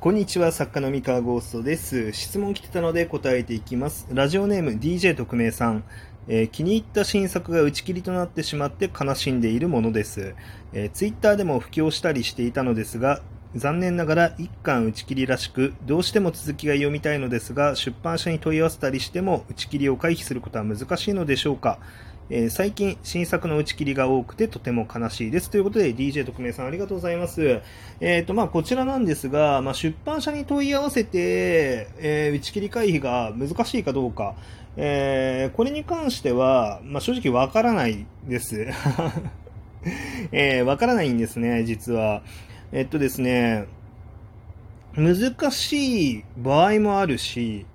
こんにちは、作家の三河ゴーストです。質問来てたので答えていきます。ラジオネーム DJ 特命さん。えー気に入った新作が打ち切りとなってしまって悲しんでいるものです。えー、ツイッターでも布教したりしていたのですが、残念ながら一巻打ち切りらしく、どうしても続きが読みたいのですが、出版社に問い合わせたりしても打ち切りを回避することは難しいのでしょうか？えー最近新作の打ち切りが多くてとても悲しいです。ということで DJ 特命さんありがとうございます。えっ、と、まあ、こちらなんですが、まあ、出版社に問い合わせて、えー打ち切り回避が難しいかどうか、えこれに関しては、まあ、正直わからないです。えーわからないんですね、実は。えっとですね、難しい場合もあるし、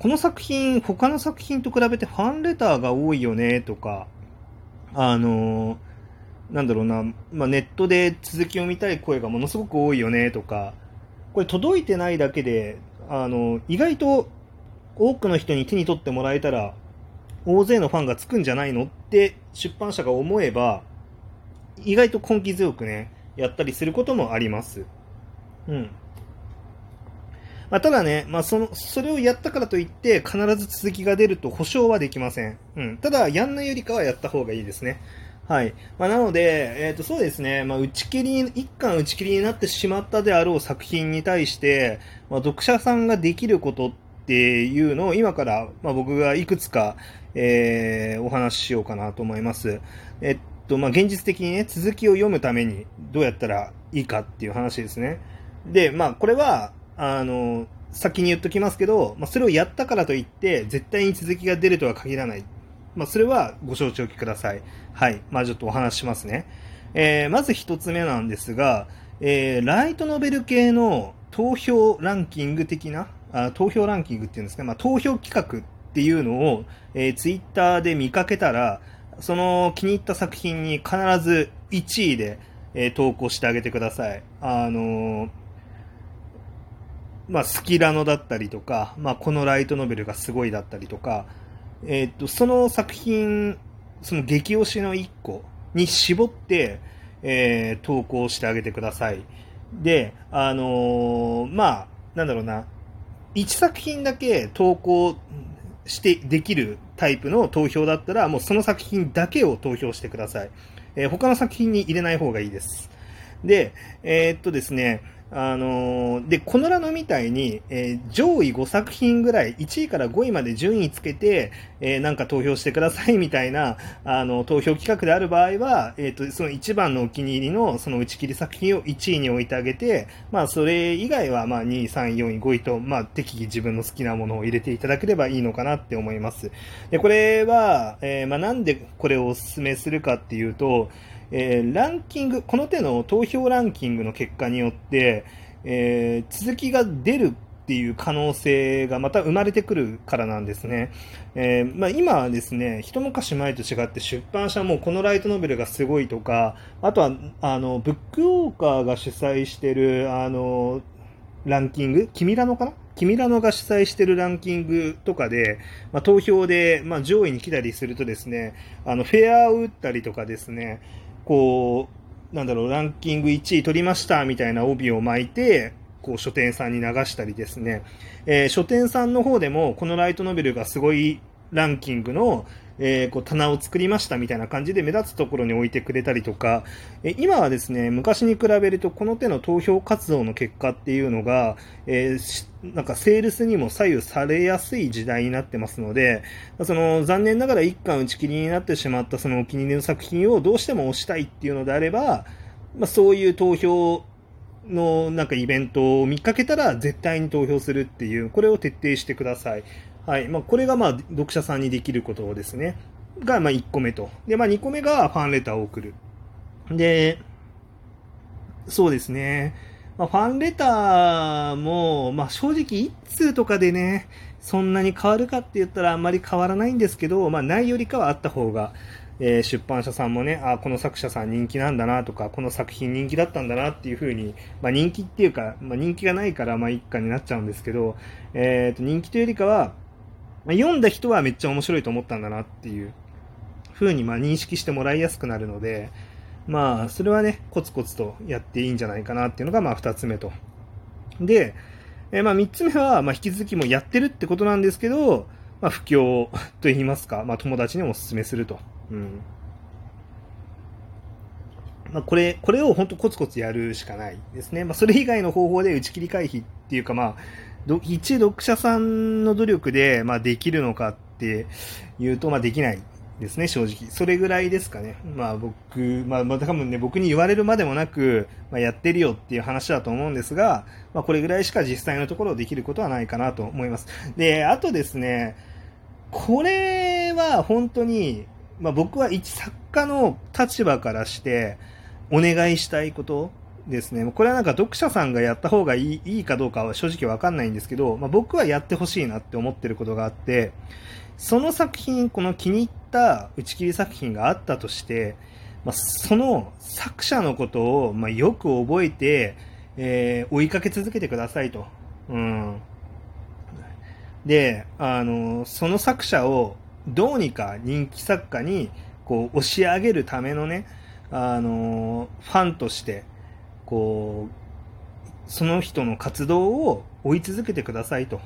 この作品、他の作品と比べてファンレターが多いよね、とか、あのーなんだろうな、まあ、ネットで続きを見たい声がものすごく多いよね、とか、これ届いてないだけで、あの、意外と多くの人に手に取ってもらえたら、大勢のファンがつくんじゃないのって出版社が思えば、意外と根気強くね、やったりすることもあります。うん。まあ、ただね、まあ、その、それをやったからといって、必ず続きが出ると保証はできません。うん。ただ、やんないよりかはやった方がいいですね。はい。まあ、なので、えっ、と、そうですね、まあ、打ち切り、一巻打ち切りになってしまったであろう作品に対して、まあ、読者さんができることっていうのを今から、まあ、僕がいくつか、えーお話ししようかなと思います。えっと、まあ、現実的にね、続きを読むためにどうやったらいいかっていう話ですね。で、まあ、これは、あの、先に言っときますけど、まあ、それをやったからといって、絶対に続きが出るとは限らない。まあ、それはご承知おきください。はい。まあ、ちょっとお話しますね。えーまず一つ目なんですが、えーライトノベル系の投票ランキング的な、あ投票ランキングっていうんですか、まあ、投票企画っていうのを、えー、ツイッターで見かけたら、その気に入った作品に必ず1位で、えー投稿してあげてください。あのーまあ、スキラノだったりとか、まあ、このライトノベルがすごいだったりとか、えーっと、その作品、その激推しの1個に絞って、えー投稿してあげてください。で、あのーまあ、なんだろうな、1作品だけ投稿してできるタイプの投票だったら、もうその作品だけを投票してください。え他の作品に入れない方がいいです。で、えーっとですね、あのーで、このラノみたいに、えー上位5作品ぐらい、1位から5位まで順位つけて、えーなんか投票してくださいみたいな、あの、投票企画である場合は、えっ、と、その一番のお気に入りの、その打ち切り作品を1位に置いてあげて、まあ、それ以外は、まあ、2位、3位、4位、5位と、まあ、適宜自分の好きなものを入れていただければいいのかなって思います。で、これは、えまあ、なんでこれをお勧めするかっていうと、えーランキング、この手の投票ランキングの結果によって、えー続きが出るっていう可能性がまた生まれてくるからなんですね。えーまあ、今はですね、一昔前と違って出版社もこのライトノベルがすごいとか、あとは、あの、ブックオーカーが主催してる、あの、ランキング君らのかな？君らのが主催してるランキングとかで、まあ、投票で、まあ、上位に来たりするとですね、あの、フェアを打ったりとかですね、こう、なんだろう、ランキング1位取りましたみたいな帯を巻いて、こう書店さんに流したりですね、えー書店さんの方でもこのライトノベルがすごいランキングの、えーこう棚を作りましたみたいな感じで目立つところに置いてくれたりとか、え今はですね、昔に比べるとこの手の投票活動の結果っていうのが、えーなんかセールスにも左右されやすい時代になってますので、その残念ながら一巻打ち切りになってしまったそのお気に入りの作品をどうしても推したいっていうのであれば、まあ、そういう投票のなんかイベントを見かけたら絶対に投票するっていう、これを徹底してください。はい。まあ、これがまあ読者さんにできることですね。がまあ1個目と。で、まあ2個目がファンレターを送る。で、そうですね。まあ、ファンレターも、まあ正直1通とかでね、そんなに変わるかって言ったらあんまり変わらないんですけど、まあないよりかはあった方が、えー出版社さんもね、あこの作者さん人気なんだなとか、この作品人気だったんだなっていう風に、まあ人気っていうか、まあ人気がないからまあ一家になっちゃうんですけど、えーと人気というよりかは、まあ読んだ人はめっちゃ面白いと思ったんだなっていう風にまあ認識してもらいやすくなるので、まあそれはね、コツコツとやっていいんじゃないかなっていうのがまあ二つ目と。で、え、まあ、3つ目は、まあ、引き続きもやってるってことなんですけど、まあ、不況と言いますか、まあ、友達にもお勧めすると。うん。まあ、これ、これを本当コツコツやるしかないですね。まあ、それ以外の方法で打ち切り回避っていうか、まあ、ど一読者さんの努力で、まあ、できるのかっていうと、まあ、できないですね、正直。それぐらいですかね。まあ僕、まあ、まあ、多分ね、僕に言われるまでもなく、まあ、やってるよっていう話だと思うんですが、まあ、これぐらいしか実際のところできることはないかなと思います。で、あとですね、これは本当に、まあ、僕は一作家の立場からしてお願いしたいことですね。これはなんか読者さんがやった方がいいいいかどうかは正直わかんないんですけど、まあ、僕はやってほしいなって思ってることがあって、その作品、この気に入った打ち切り作品があったとして、まあ、その作者のことを、まあ、よく覚えて、えー、追いかけ続けてくださいと。うん。で、あの、その作者をどうにか人気作家にこう押し上げるためのね、あの、ファンとして、こう、その人の活動を追い続けてくださいと。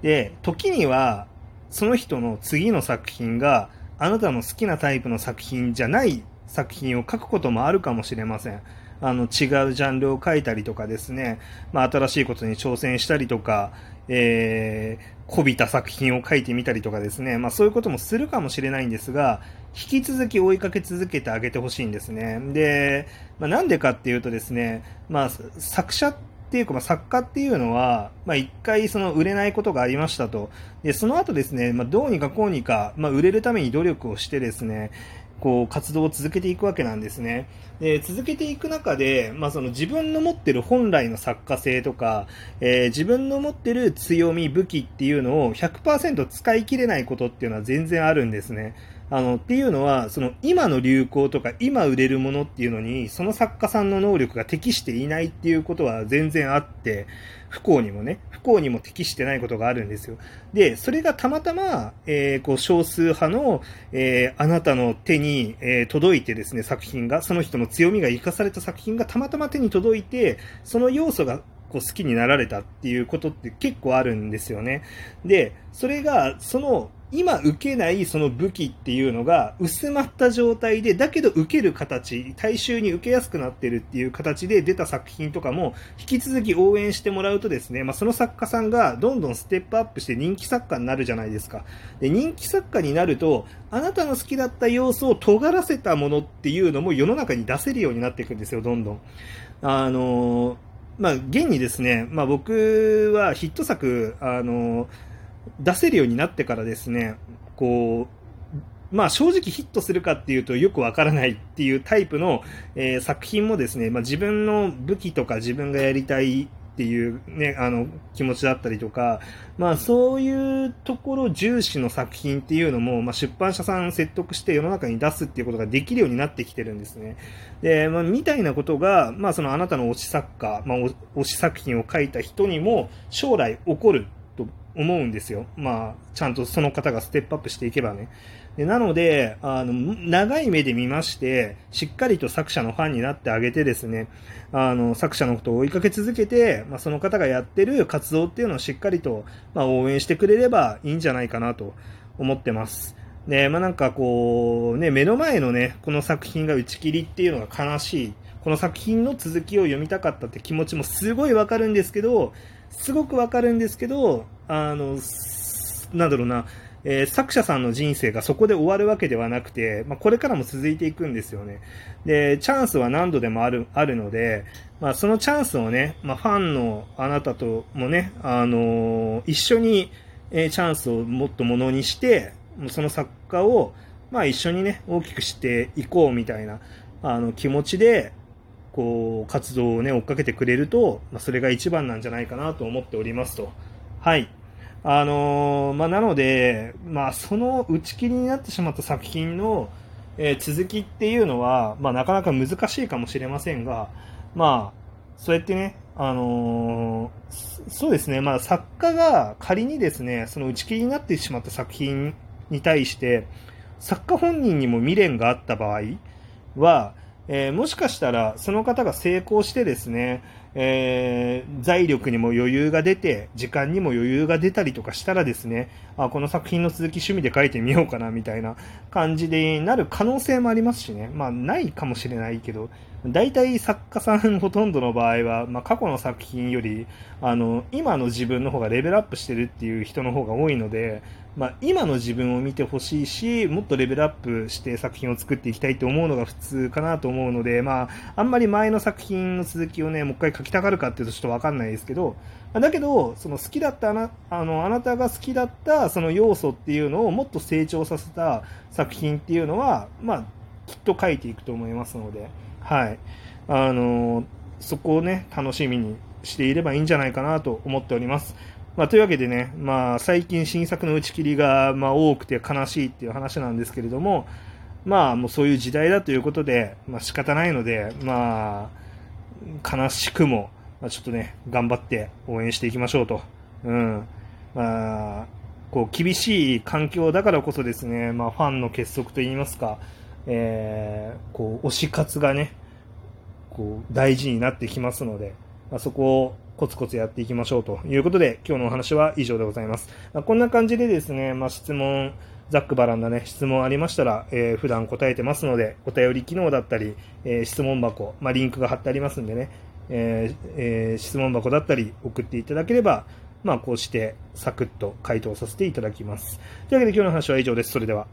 で、時には、その人の次の作品があなたの好きなタイプの作品じゃない作品を書くこともあるかもしれません。あの違うジャンルを書いたりとかですね、まあ、新しいことに挑戦したりとか、えー、こびた作品を書いてみたりとかですね、まあ、そういうこともするかもしれないんですが、引き続き追いかけ続けてあげてほしいんですね。で、まあ、なんでかっていうとですね、まあ、作者っていうか、まあ、作家っていうのは、まあ、一回その売れないことがありましたと。で、その後ですね、まあ、どうにかこうにか、まあ、売れるために努力をしてですね、こう活動を続けていくわけなんですね。で続けていく中で、まあ、その自分の持ってる本来の作家性とか、えー、自分の持ってる強み、武器っていうのを100%使い切れないことっていうのは全然あるんですね。あの、っていうのは、その今の流行とか今売れるものっていうのに、その作家さんの能力が適していないっていうことは全然あって、不幸にもね、不幸にも適してないことがあるんですよ。で、それがたまたま、えー、こう、少数派の、えー、あなたの手に、えー、届いてですね、作品が、その人の強みが生かされた作品がたまたま手に届いて、その要素がこう好きになられたっていうことって結構あるんですよね。で、それが、その今受けないその武器っていうのが薄まった状態で、だけど受ける形、大衆に受けやすくなってるっていう形で出た作品とかも引き続き応援してもらうとですね、まあ、その作家さんがどんどんステップアップして人気作家になるじゃないですか。で、人気作家になると、あなたの好きだった要素を尖らせたものっていうのも世の中に出せるようになっていくんですよ、どんどん。あのー、まあ、現にですね、まあ、僕はヒット作、あのー出せるようになってからですね、こう、まあ正直ヒットするかっていうとよくわからないっていうタイプの、えー、作品もですね、まあ自分の武器とか自分がやりたいっていうね、あの気持ちだったりとか、まあそういうところ重視の作品っていうのも、まあ出版社さん説得して世の中に出すっていうことができるようになってきてるんですね。で、まあみたいなことが、まあそのあなたの推し作家、まあ推し作品を書いた人にも将来起こる思うんですよ。まあ、ちゃんとその方がステップアップしていけばね。でなので、あの、長い目で見まして、しっかりと作者のファンになってあげてですね、あの、作者のことを追いかけ続けて、まあ、その方がやってる活動っていうのをしっかりと、まあ、応援してくれればいいんじゃないかなと思ってます。で、まあ、なんかこう、ね、目の前のね、この作品が打ち切りっていうのが悲しい。この作品の続きを読みたかったって気持ちもすごいわかるんですけど、すごくわかるんですけど、あの、なんだろうな、えー、作者さんの人生がそこで終わるわけではなくて、まあ、これからも続いていくんですよね。で、チャンスは何度でもある、あるので、まあ、そのチャンスをね、まあ、ファンのあなたともね、あのー、一緒に、えー、チャンスをもっとものにして、その作家を、まあ、一緒にね、大きくしていこうみたいな、あの、気持ちで、こう、活動をね、追っかけてくれると、まあ、それが一番なんじゃないかなと思っておりますと。はい。あのー、まあ、なので、まあ、その打ち切りになってしまった作品の、えー、続きっていうのは、まあ、なかなか難しいかもしれませんが、まあ、そうやってね、あのー、そうですね、まあ、作家が仮にですね、その打ち切りになってしまった作品に対して、作家本人にも未練があった場合は、えー、もしかしたらその方が成功してですね、えー、財力にも余裕が出て、時間にも余裕が出たりとかしたらですね、あ、この作品の続き趣味で書いてみようかな、みたいな感じでなる可能性もありますしね。まあ、ないかもしれないけど、大体作家さんほとんどの場合は、まあ、過去の作品より、あの、今の自分の方がレベルアップしてるっていう人の方が多いので、まあ、今の自分を見てほしいし、もっとレベルアップして作品を作っていきたいと思うのが普通かなと思うので、まあ、あんまり前の作品の続きをね、もう一回書きたがるかっていうとちょっとわかんないですけど、だけど、その好きだったあな、あの、あなたが好きだったその要素っていうのをもっと成長させた作品っていうのは、まあ、きっと書いていくと思いますので、はい。あの、そこをね、楽しみにしていればいいんじゃないかなと思っております。まあ、というわけでね、まあ、最近新作の打ち切りが、まあ、多くて悲しいっていう話なんですけれども、まあ、もうそういう時代だということで、まあ、仕方ないので、まあ、悲しくも、まあ、ちょっとね、頑張って応援していきましょうと。うん。まあ、こう、厳しい環境だからこそですね、まあ、ファンの結束といいますか、えー、こう、推し活がね、こう、大事になってきますので、まあ、そこをコツコツやっていきましょうということで、今日のお話は以上でございます。まあ、こんな感じでですね、まあ、質問、ざっくばらんなね、質問ありましたら、えー、普段答えてますので、お便り機能だったり、えー、質問箱、まあ、リンクが貼ってありますんでね、えーえー、質問箱だったり送っていただければ、まあ、こうしてサクッと回答させていただきます。というわけで今日の話は以上です。それでは。